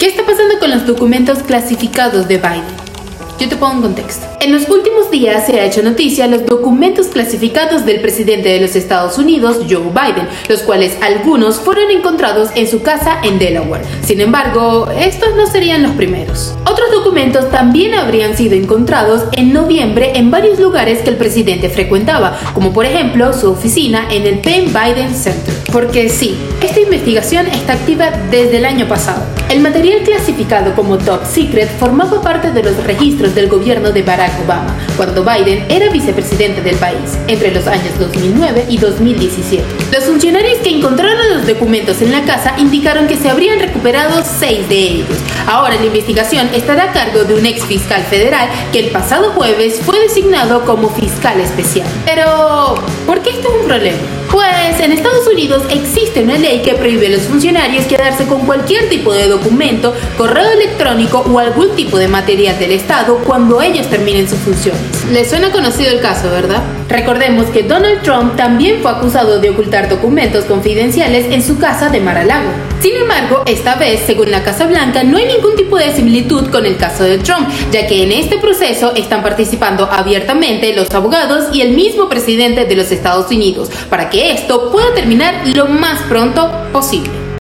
¿Qué está pasando con los documentos clasificados de Biden? Yo te pongo en contexto. En los últimos días se ha hecho noticia los documentos clasificados del presidente de los Estados Unidos, Joe Biden, los cuales algunos fueron encontrados en su casa en Delaware. Sin embargo, estos no serían los primeros. Otros documentos también habrían sido encontrados en noviembre en varios lugares que el presidente frecuentaba, como por ejemplo su oficina en el Penn Biden Center. Porque sí, esta investigación está activa desde el año pasado. El material clasificado como top secret formaba parte de los registros del gobierno de Barack Obama, cuando Biden era vicepresidente del país, entre los años 2009 y 2017. Los funcionarios que encontraron los documentos en la casa indicaron que se habrían recuperado seis de ellos. Ahora la investigación estará a cargo de un ex fiscal federal que el pasado jueves fue designado como fiscal especial. Pero, ¿por qué esto es un problema? Pues en Estados Unidos existe una ley que prohíbe a los funcionarios quedarse con cualquier tipo de documento, correo electrónico o algún tipo de material del Estado cuando ellos terminen sus funciones. Les suena conocido el caso, ¿verdad? Recordemos que Donald Trump también fue acusado de ocultar documentos confidenciales en su casa de Mar-a-Lago. Sin embargo, esta vez, según la Casa Blanca, no hay ningún tipo de similitud con el caso de Trump, ya que en este proceso están participando abiertamente los abogados y el mismo presidente de los Estados Unidos, para que esto pueda terminar lo más pronto posible.